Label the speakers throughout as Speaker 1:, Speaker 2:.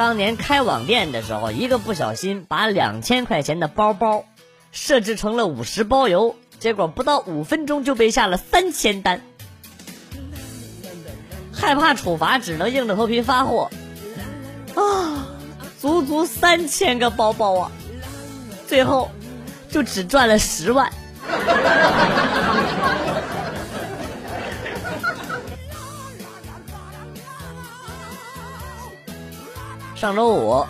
Speaker 1: 当年开网店的时候，一个不小心把两千块钱的包包设置成了五十包邮，结果不到五分钟就被下了三千单。害怕处罚，只能硬着头皮发货。啊，足足三千个包包啊！最后就只赚了十万。上周五，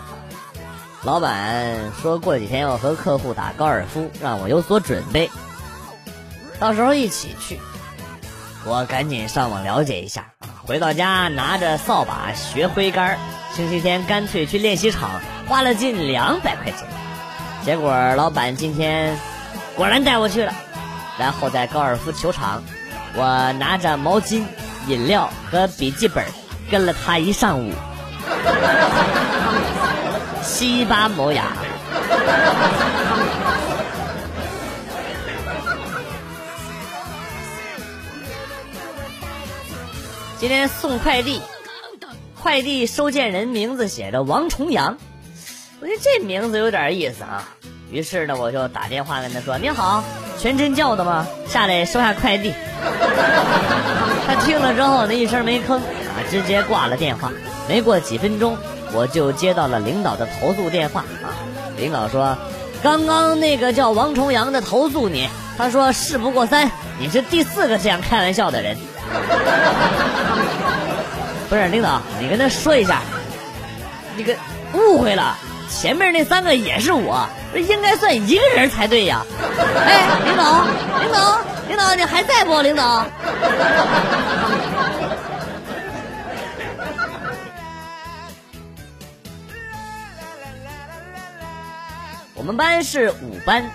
Speaker 1: 老板说过几天要和客户打高尔夫，让我有所准备，到时候一起去。我赶紧上网了解一下，回到家拿着扫把学挥杆，星期天干脆去练习场，花了近两百块钱。结果老板今天果然带我去了，然后在高尔夫球场，我拿着毛巾、饮料和笔记本跟了他一上午。西巴磨牙。今天送快递，快递收件人名字写着王重阳，我觉得这名字有点意思啊。于是呢，我就打电话跟他说：“你好，全真叫的吗？下来收下快递。”他听了之后呢，一声没吭啊，直接挂了电话。没过几分钟，我就接到了领导的投诉电话啊！领导说，刚刚那个叫王重阳的投诉你，他说事不过三，你是第四个这样开玩笑的人。不是领导，你跟他说一下，那个误会了，前面那三个也是我，这应该算一个人才对呀。哎，领导，领导，领导，你还在不？领导。我们班是五班，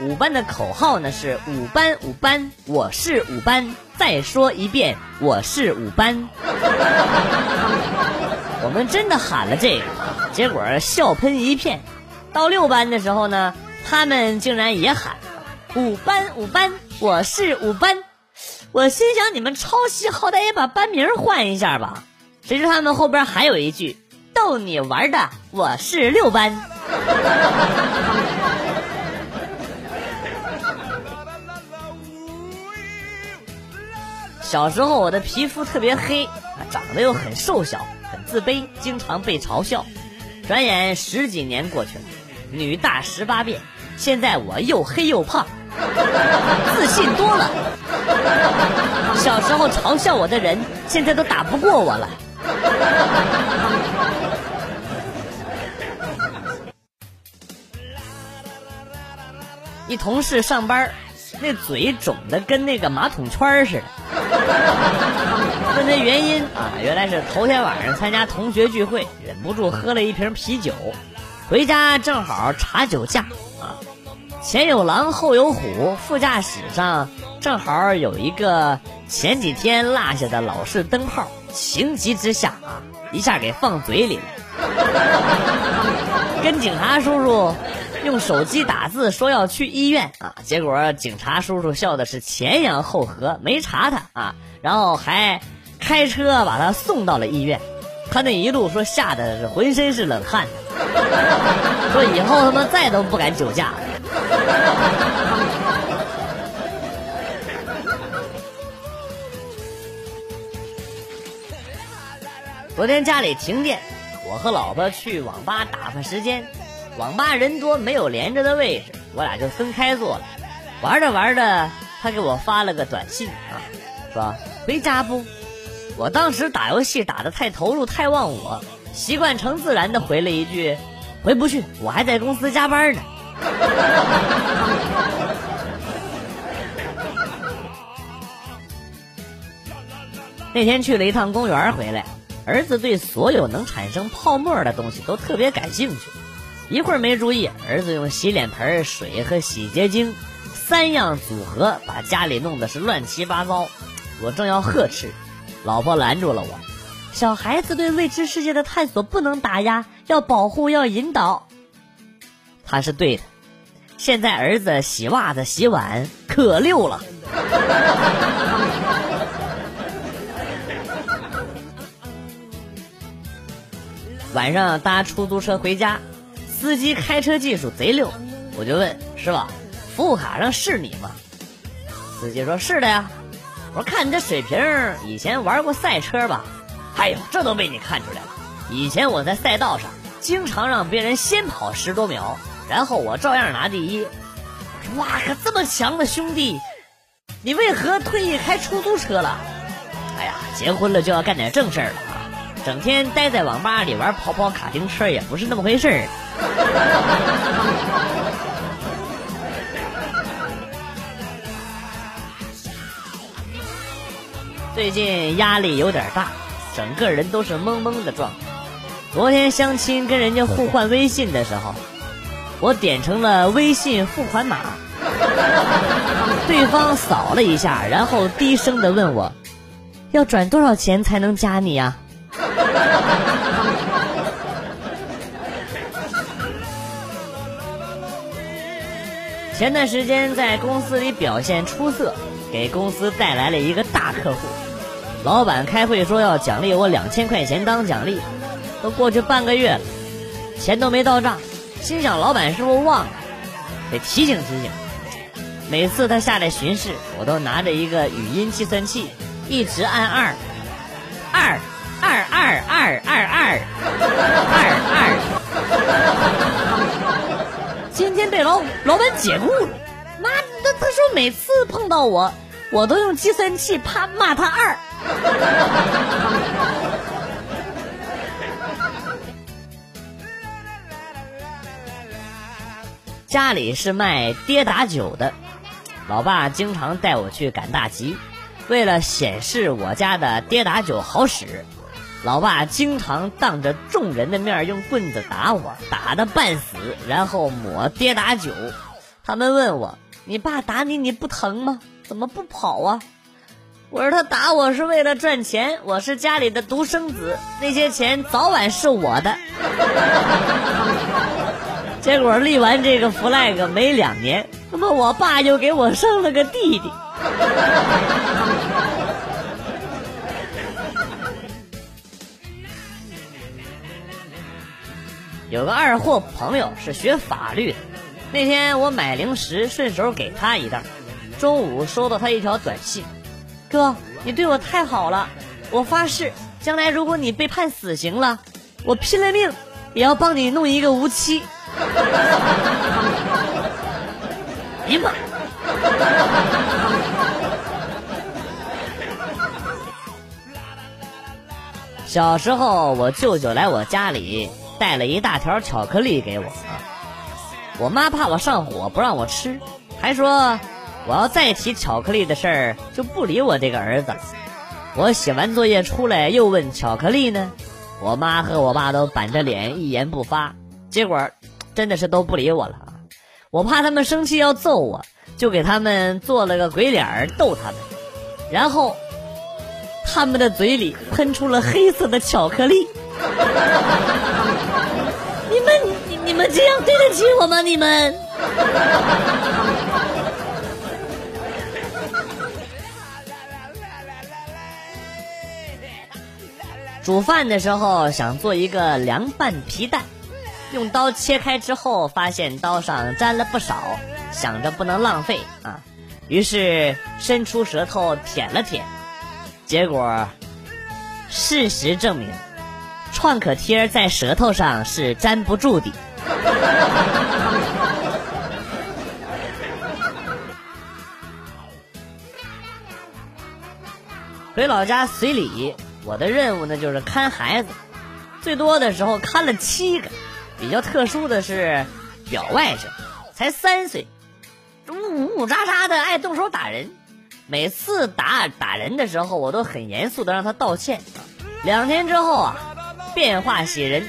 Speaker 1: 五班的口号呢是五班五班，我是五班。再说一遍，我是五班。我们真的喊了这个，结果笑喷一片。到六班的时候呢，他们竟然也喊五班五班，我是五班。我心想，你们抄袭好歹也把班名换一下吧。谁知他们后边还有一句逗你玩的，我是六班。小时候我的皮肤特别黑，长得又很瘦小，很自卑，经常被嘲笑。转眼十几年过去了，女大十八变，现在我又黑又胖，自信多了。小时候嘲笑我的人，现在都打不过我了。一同事上班，那嘴肿的跟那个马桶圈似的。问他原因啊，原来是头天晚上参加同学聚会，忍不住喝了一瓶啤酒，回家正好查酒驾啊，前有狼后有虎，副驾驶上正好有一个前几天落下的老式灯泡，情急之下啊，一下给放嘴里了，跟警察叔叔。用手机打字说要去医院啊，结果警察叔叔笑的是前仰后合，没查他啊，然后还开车把他送到了医院。他那一路说吓得是浑身是冷汗，说以后他妈再都不敢酒驾了。昨天家里停电，我和老婆去网吧打发时间。网吧人多，没有连着的位置，我俩就分开坐了。玩着玩着，他给我发了个短信啊，说回家不？我当时打游戏打的太投入太忘我，习惯成自然的回了一句回不去，我还在公司加班呢。那天去了一趟公园回来，儿子对所有能产生泡沫的东西都特别感兴趣。一会儿没注意，儿子用洗脸盆、水和洗洁精三样组合，把家里弄得是乱七八糟。我正要呵斥，老婆拦住了我：“小孩子对未知世界的探索不能打压，要保护，要引导。”他是对的。现在儿子洗袜子、洗碗可溜了。晚上搭出租车回家，司机开车技术贼溜，我就问师傅，服务卡上是你吗？司机说是的呀。我说看你这水平，以前玩过赛车吧？哎呦，这都被你看出来了。以前我在赛道上经常让别人先跑十多秒，然后我照样拿第一。哇，可这么强的兄弟，你为何退役开出租车了？哎呀，结婚了就要干点正事儿了！整天待在网吧里玩跑跑卡丁车也不是那么回事。最近压力有点大，整个人都是懵懵的状态。昨天相亲跟人家互换微信的时候，我点成了微信付款码，对方扫了一下，然后低声的问我。要转多少钱才能加你呀？前段时间在公司里表现出色，给公司带来了一个大客户。老板开会说要奖励我两千块钱当奖励，都过去半个月了，钱都没到账，心想老板是不是忘了？得提醒提醒。每次他下来巡视，我都拿着一个语音计算器。一直按二，二二二二二二二。今天被老板解雇了，妈，他他说每次碰到我，我都用计算器怕骂他二。家里是卖跌打酒的，老爸经常带我去赶大集。为了显示我家的跌打酒好使，老爸经常当着众人的面用棍子打我，打的半死，然后抹跌打酒。他们问我：“你爸打你，你不疼吗？怎么不跑啊？”我说：“他打我是为了赚钱，我是家里的独生子，那些钱早晚是我的。”结果立完这个 flag 没两年，那么我爸又给我生了个弟弟。有个二货朋友是学法律的，那天我买零食顺手给他一袋，中午收到他一条短信：“哥，你对我太好了，我发誓，将来如果你被判死刑了，我拼了命也要帮你弄一个无期。”哎呀妈！小时候，我舅舅来我家里。带了一大条巧克力给我啊！我妈怕我上火不让我吃，还说我要再提巧克力的事儿就不理我这个儿子。我写完作业出来又问巧克力呢，我妈和我爸都板着脸一言不发。结果真的是都不理我了！我怕他们生气要揍我，就给他们做了个鬼脸逗他们，然后他们的嘴里喷出了黑色的巧克力。你们，你你们这样对得起我吗？你们？煮饭的时候想做一个凉拌皮蛋，用刀切开之后发现刀上沾了不少，想着不能浪费啊，于是伸出舌头舔了舔，结果事实证明。创可贴在舌头上是粘不住的。回老家随礼，我的任务呢就是看孩子，最多的时候看了七个。比较特殊的是表外甥，才三岁，呜呜喳喳的爱动手打人。每次打打人的时候，我都很严肃的让他道歉。两天之后啊。变化喜人，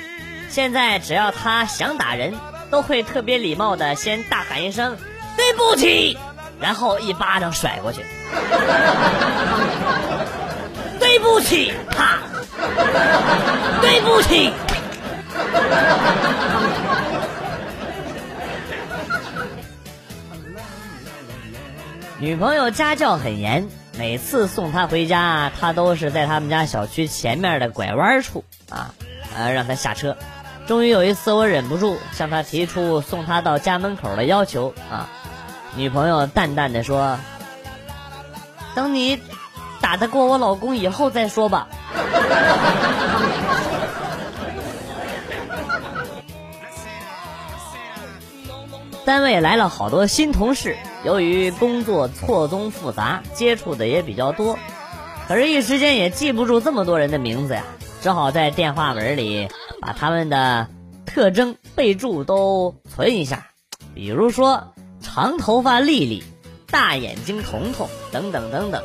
Speaker 1: 现在只要他想打人，都会特别礼貌的先大喊一声“对不起”，然后一巴掌甩过去。对不起，啪！对不起。女朋友家教很严，每次送她回家，她都是在他们家小区前面的拐弯处。啊，呃，让他下车。终于有一次，我忍不住向他提出送他到家门口的要求啊。女朋友淡淡的说：“等你打得过我老公以后再说吧。”单位来了好多新同事，由于工作错综复杂，接触的也比较多，可是，一时间也记不住这么多人的名字呀，只好在电话本里把他们的特征备注都存一下，比如说长头发丽丽、大眼睛彤彤等等等等。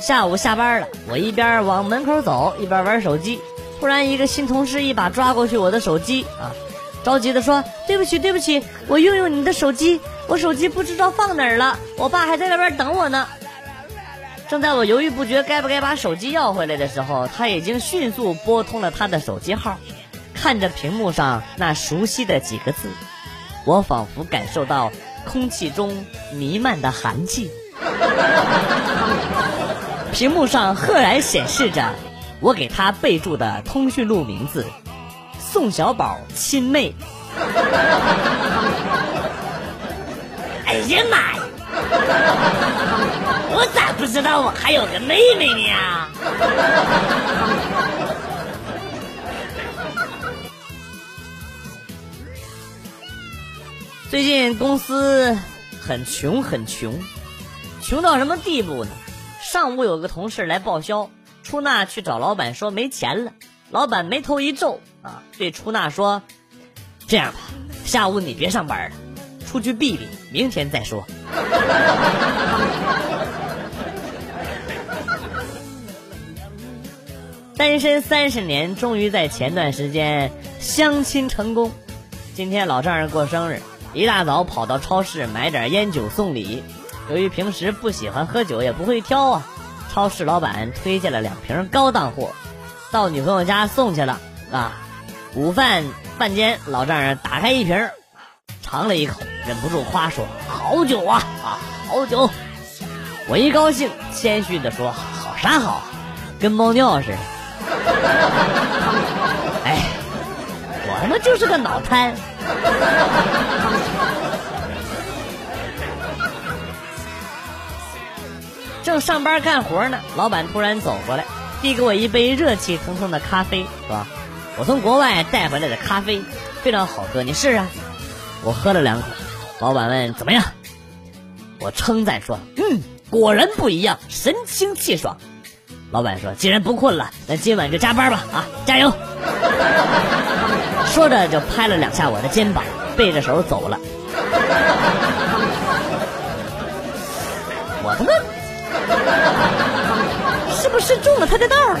Speaker 1: 下午下班了，我一边往门口走，一边玩手机，突然一个新同事一把抓过去我的手机啊！着急的说：“对不起，对不起，我用用你的手机，我手机不知道放哪儿了，我爸还在外边等我呢。”正在我犹豫不决该不该把手机要回来的时候，他已经迅速拨通了他的手机号，看着屏幕上那熟悉的几个字，我仿佛感受到空气中弥漫的寒气。屏幕上赫然显示着我给他备注的通讯录名字。宋小宝亲妹，哎呀妈呀！我咋不知道我还有个妹妹呢？最近公司很穷，很穷，穷到什么地步呢？上午有个同事来报销，出纳去找老板说没钱了。老板眉头一皱啊，对出纳说：“这样吧，下午你别上班了，出去避避，明天再说。”单身三十年，终于在前段时间相亲成功。今天老丈人过生日，一大早跑到超市买点烟酒送礼。由于平时不喜欢喝酒，也不会挑啊，超市老板推荐了两瓶高档货。到女朋友家送去了啊！午饭饭间，老丈人打开一瓶，尝了一口，忍不住夸说：“好酒啊啊，好酒！”我一高兴，谦虚的说：“好啥好，跟猫尿似的。”哎，我他妈就是个脑瘫。正上班干活呢，老板突然走过来。递给我一杯热气腾腾的咖啡，是吧？我从国外带回来的咖啡，非常好喝，你试试。我喝了两口，老板问怎么样？我称赞说：“嗯，果然不一样，神清气爽。”老板说：“既然不困了，那今晚就加班吧，啊，加油！”说着就拍了两下我的肩膀，背着手走了。我他妈！是不是中了他的道了？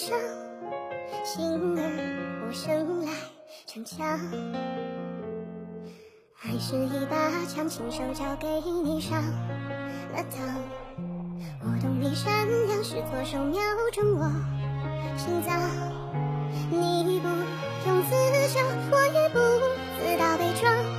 Speaker 2: 上，心儿我生来逞强，爱是一把枪，亲手交给你上了膛，我懂你善良是左手瞄准我。心脏，你不用自救，我也不自导悲壮。